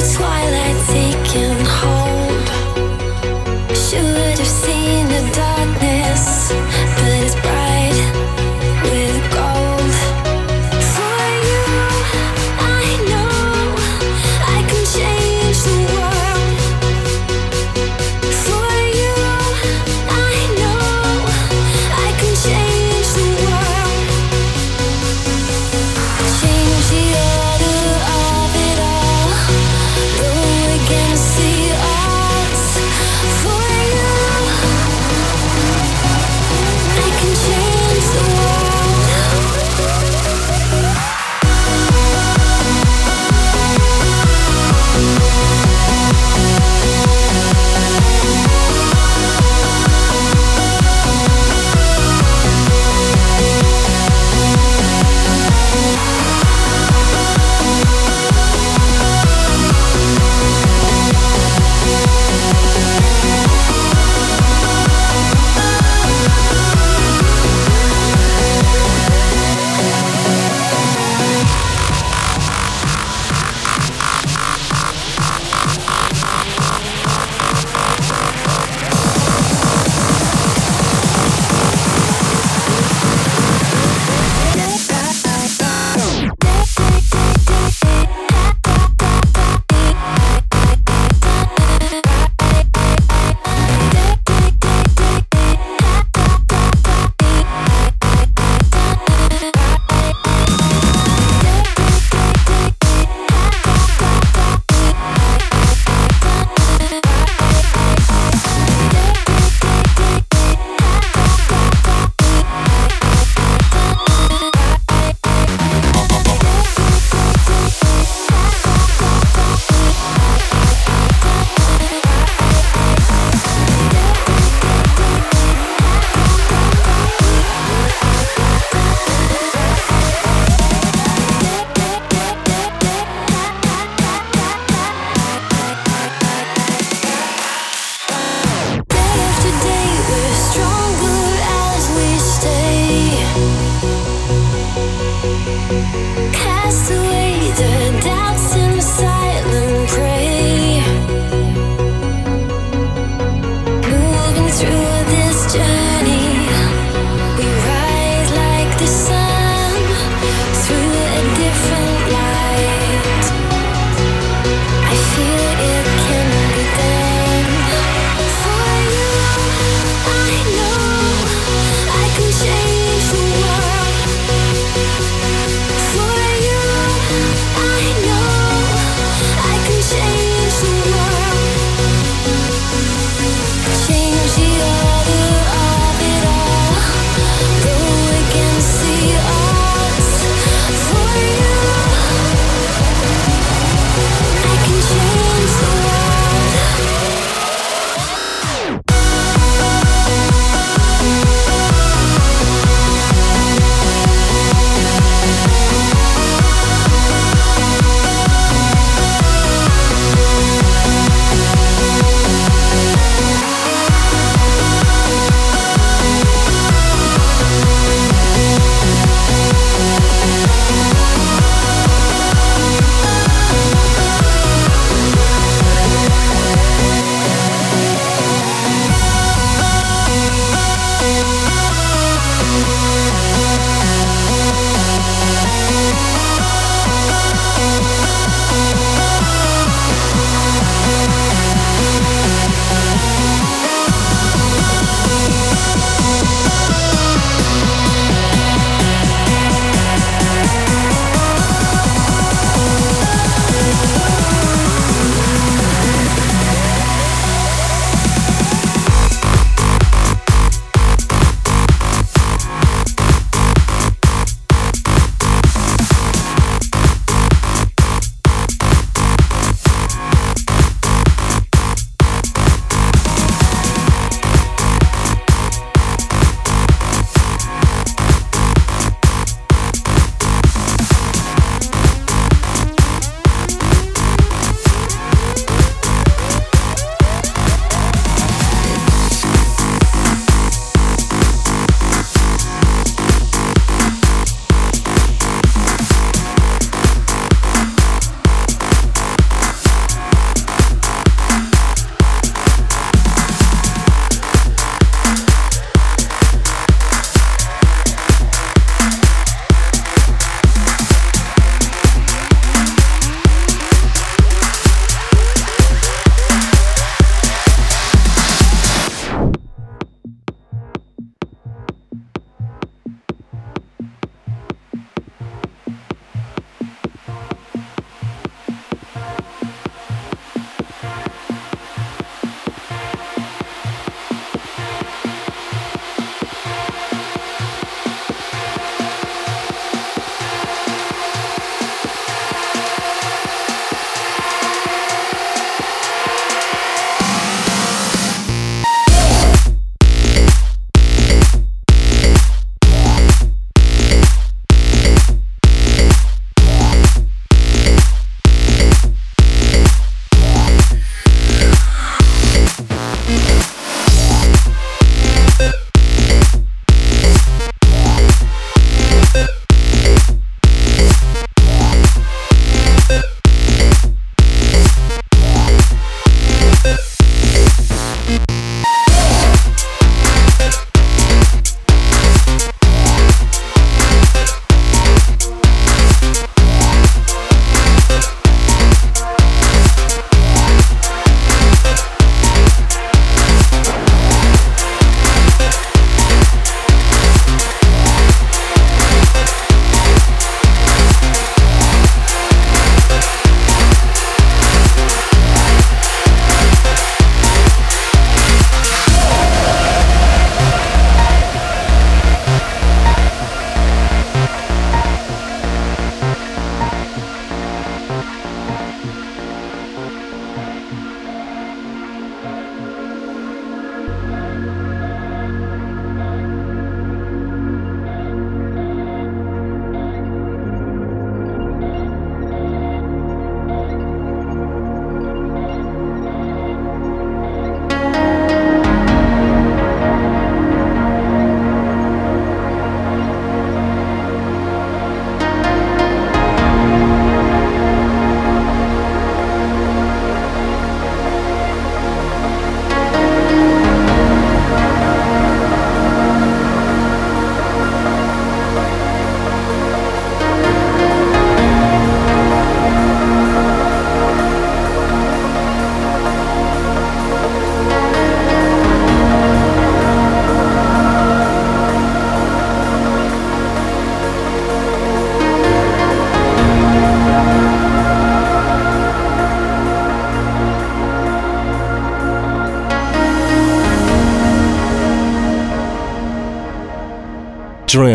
see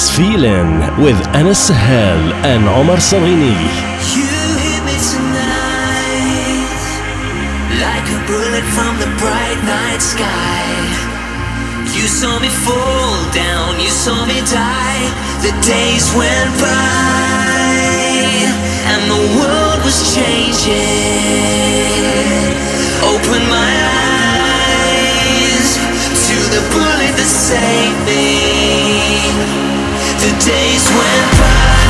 Feeling with Anas Sahel and Omar Salini. You hit me tonight like a bullet from the bright night sky. You saw me fall down, you saw me die. The days went by and the world was changing. Open my eyes to the bullet that saved me. The days went by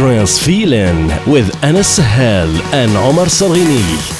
Trance Feeling with Anas Sahel and Omar Sarghini.